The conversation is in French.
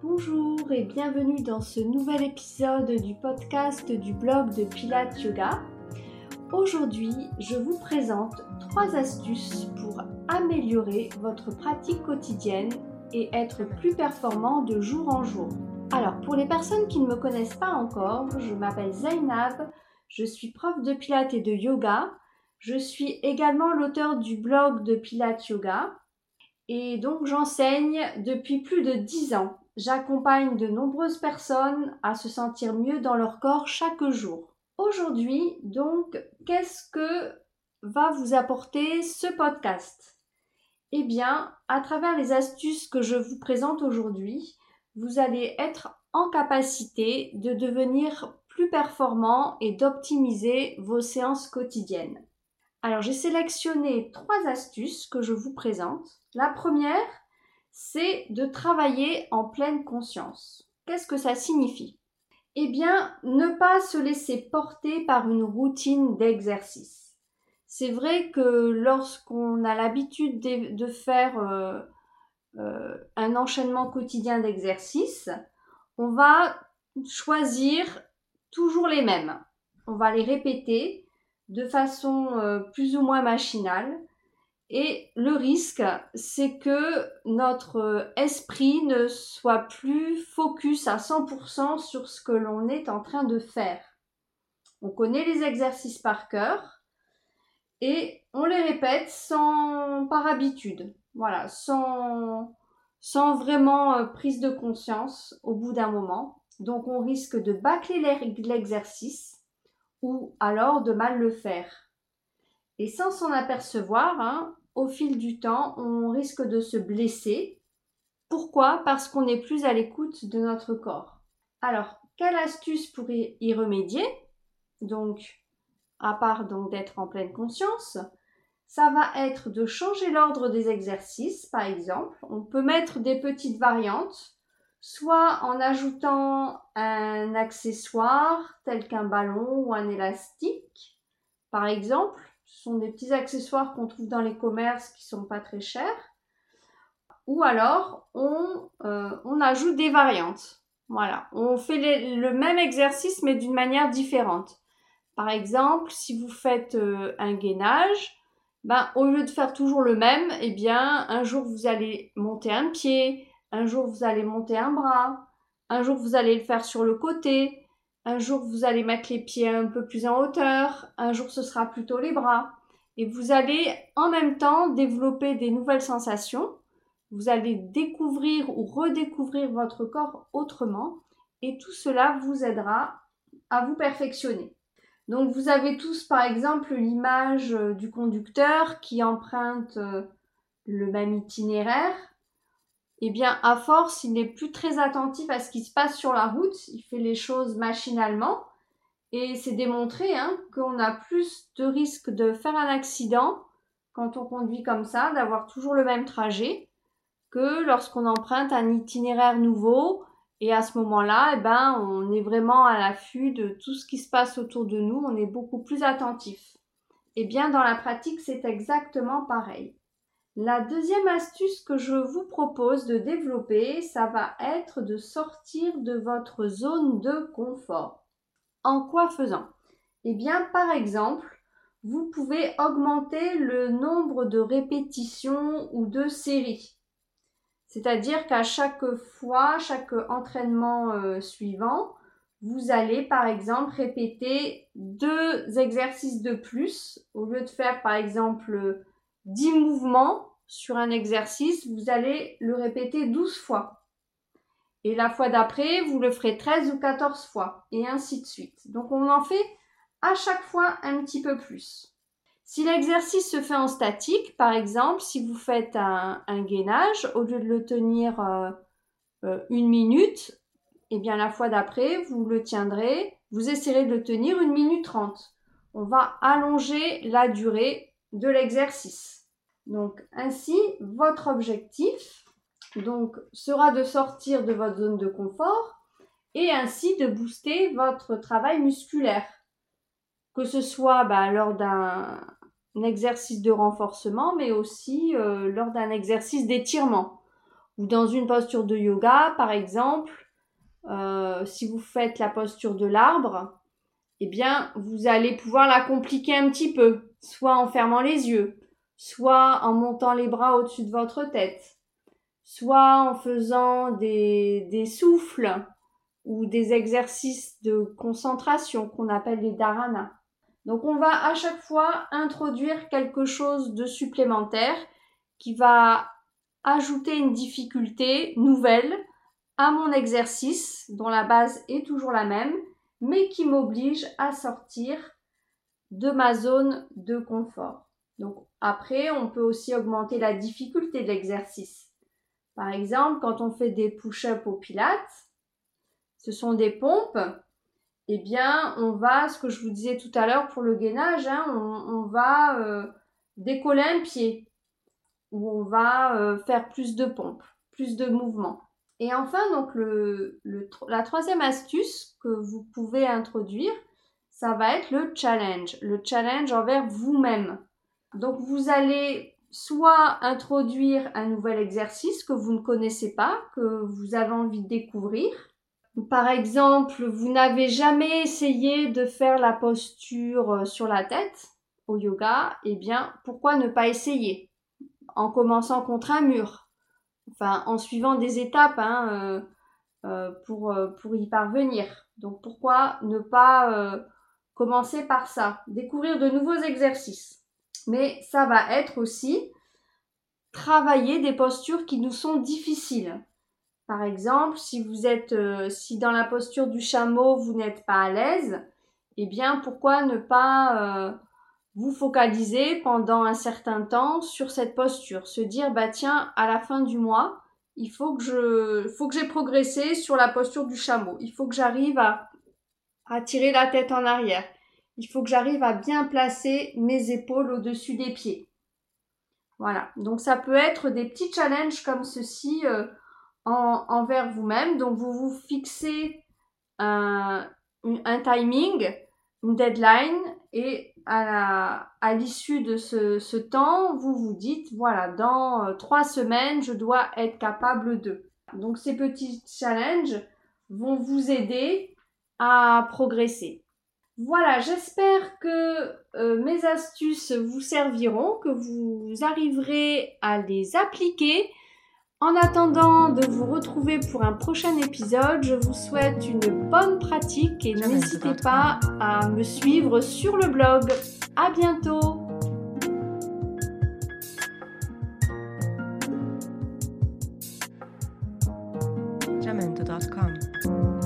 Bonjour et bienvenue dans ce nouvel épisode du podcast du blog de Pilates Yoga. Aujourd'hui, je vous présente trois astuces pour améliorer votre pratique quotidienne et être plus performant de jour en jour. Alors, pour les personnes qui ne me connaissent pas encore, je m'appelle Zainab, je suis prof de Pilates et de yoga. Je suis également l'auteur du blog de Pilates Yoga et donc j'enseigne depuis plus de 10 ans. J'accompagne de nombreuses personnes à se sentir mieux dans leur corps chaque jour. Aujourd'hui, donc, qu'est-ce que va vous apporter ce podcast? Eh bien, à travers les astuces que je vous présente aujourd'hui, vous allez être en capacité de devenir plus performant et d'optimiser vos séances quotidiennes. Alors j'ai sélectionné trois astuces que je vous présente. La première, c'est de travailler en pleine conscience. Qu'est-ce que ça signifie? Eh bien, ne pas se laisser porter par une routine d'exercice. C'est vrai que lorsqu'on a l'habitude de, faire euh, euh, un enchaînement quotidien d'exercices, on va choisir toujours les mêmes. On va les répéter de façon euh, plus ou moins machinale. Et le risque, c'est que notre esprit ne soit plus focus à 100% sur ce que l'on est en train de faire. On connaît les exercices par cœur et on les répète sans par habitude. Voilà, sans sans vraiment euh, prise de conscience au bout d'un moment. Donc on risque de bâcler l'exercice ou alors de mal le faire. Et sans s'en apercevoir, hein, au fil du temps, on risque de se blesser. Pourquoi? Parce qu'on n'est plus à l'écoute de notre corps. Alors, quelle astuce pour y remédier? Donc, à part donc d'être en pleine conscience, ça va être de changer l'ordre des exercices, par exemple. On peut mettre des petites variantes soit en ajoutant un accessoire tel qu'un ballon ou un élastique, par exemple. Ce sont des petits accessoires qu'on trouve dans les commerces qui sont pas très chers. Ou alors, on, euh, ajoute des variantes. Voilà, on fait le même exercice mais d'une manière différente. Par exemple, si vous faites euh, un gainage, ben, au lieu de faire toujours le même, eh bien, un jour vous allez monter un pied, un jour, vous allez monter un bras. Un jour, vous allez le faire sur le côté. Un jour, vous allez mettre les pieds un peu plus en hauteur. Un jour, ce sera plutôt les bras. Et vous allez en même temps développer des nouvelles sensations. Vous allez découvrir ou redécouvrir votre corps autrement. Et tout cela vous aidera à vous perfectionner. Donc vous avez tous par exemple l'image du conducteur qui emprunte euh, le même itinéraire eh bien, à force, il n'est plus très attentif à ce qui se passe sur la route. Il fait les choses machinalement. Et c'est démontré hein, qu'on a plus de risques de faire un accident quand on conduit comme ça, d'avoir toujours le même trajet, que lorsqu'on emprunte un itinéraire nouveau. Et à ce moment-là, eh ben, on est vraiment à l'affût de tout ce qui se passe autour de nous. On est beaucoup plus attentif. Eh bien, dans la pratique, c'est exactement pareil. La deuxième astuce que je vous propose de développer, ça va être de sortir de votre zone de confort. En quoi faisant? Eh bien, par exemple, vous pouvez augmenter le nombre de répétitions ou de séries. C'est-à-dire qu'à chaque fois, chaque entraînement euh, suivant, vous allez par exemple répéter deux exercices de plus. Au lieu de faire par exemple 10 mouvements, sur un exercice, vous allez le répéter 12 fois. Et la fois d'après, vous le ferez 13 ou 14 fois, et ainsi de suite. Donc on en fait à chaque fois un petit peu plus. Si l'exercice se fait en statique, par exemple, si vous faites un, gainage, au lieu de le tenir euh, euh, une minute, eh bien la fois d'après, vous le tiendrez, vous essaierez de le tenir une minute trente. On va allonger la durée de l'exercice. Donc ainsi, votre objectif donc, sera de sortir de votre zone de confort et ainsi de booster votre travail musculaire. Que ce soit bah, lors d'un exercice de renforcement, mais aussi euh, lors d'un exercice d'étirement. Ou dans une posture de yoga, par exemple, euh, si vous faites la posture de l'arbre, eh bien, vous allez pouvoir la compliquer un petit peu, soit en fermant les yeux, soit en montant les bras au-dessus de votre tête, soit en faisant des, des souffles ou des exercices de concentration qu'on appelle les dharana. Donc on va à chaque fois introduire quelque chose de supplémentaire qui va ajouter une difficulté nouvelle à mon exercice dont la base est toujours la même mais qui m'oblige à sortir de ma zone de confort. Donc après, on peut aussi augmenter la difficulté de l'exercice. Par exemple, quand on fait des push-ups au pilates, ce sont des pompes, eh bien, on va, ce que je vous disais tout à l'heure pour le gainage, hein, on, va euh, décoller un pied ou on va euh, faire plus de pompes, plus de mouvements. Et enfin, donc le, la troisième astuce que vous pouvez introduire, ça va être le challenge, le challenge envers vous-même. Donc vous allez soit introduire un nouvel exercice que vous ne connaissez pas, que vous avez envie de découvrir. Par exemple, vous n'avez jamais essayé de faire la posture euh, sur la tête au yoga, eh bien, pourquoi ne pas essayer? En commençant contre un mur Enfin, en suivant des étapes hein, euh, euh, pour, pour y parvenir. Donc pourquoi ne pas commencer par ça? Découvrir de nouveaux exercices. Mais ça va être aussi travailler des postures qui nous sont difficiles. Par exemple, si vous êtes, euh, si dans la posture du chameau vous n'êtes pas à l'aise, eh bien pourquoi ne pas euh, vous focaliser pendant un certain temps sur cette posture, se dire bah tiens à la fin du mois il faut que je, faut que j'ai progressé sur la posture du chameau, il faut que j'arrive à, à tirer la tête en arrière, il faut que j'arrive à bien placer mes épaules au-dessus des pieds. Voilà, donc ça peut être des petits challenges comme ceci euh, envers vous-même. Donc vous vous fixez un, timing, une deadline et à, l'issue de ce, temps, vous vous dites, voilà, dans euh, trois semaines, je dois être capable de. Donc ces petits challenges vont vous aider à progresser. Voilà, j'espère que euh, mes astuces vous serviront, que vous arriverez à les appliquer. En attendant de vous retrouver pour un prochain épisode, je vous souhaite une bonne pratique et n'hésitez pas à me suivre sur le blog. À bientôt!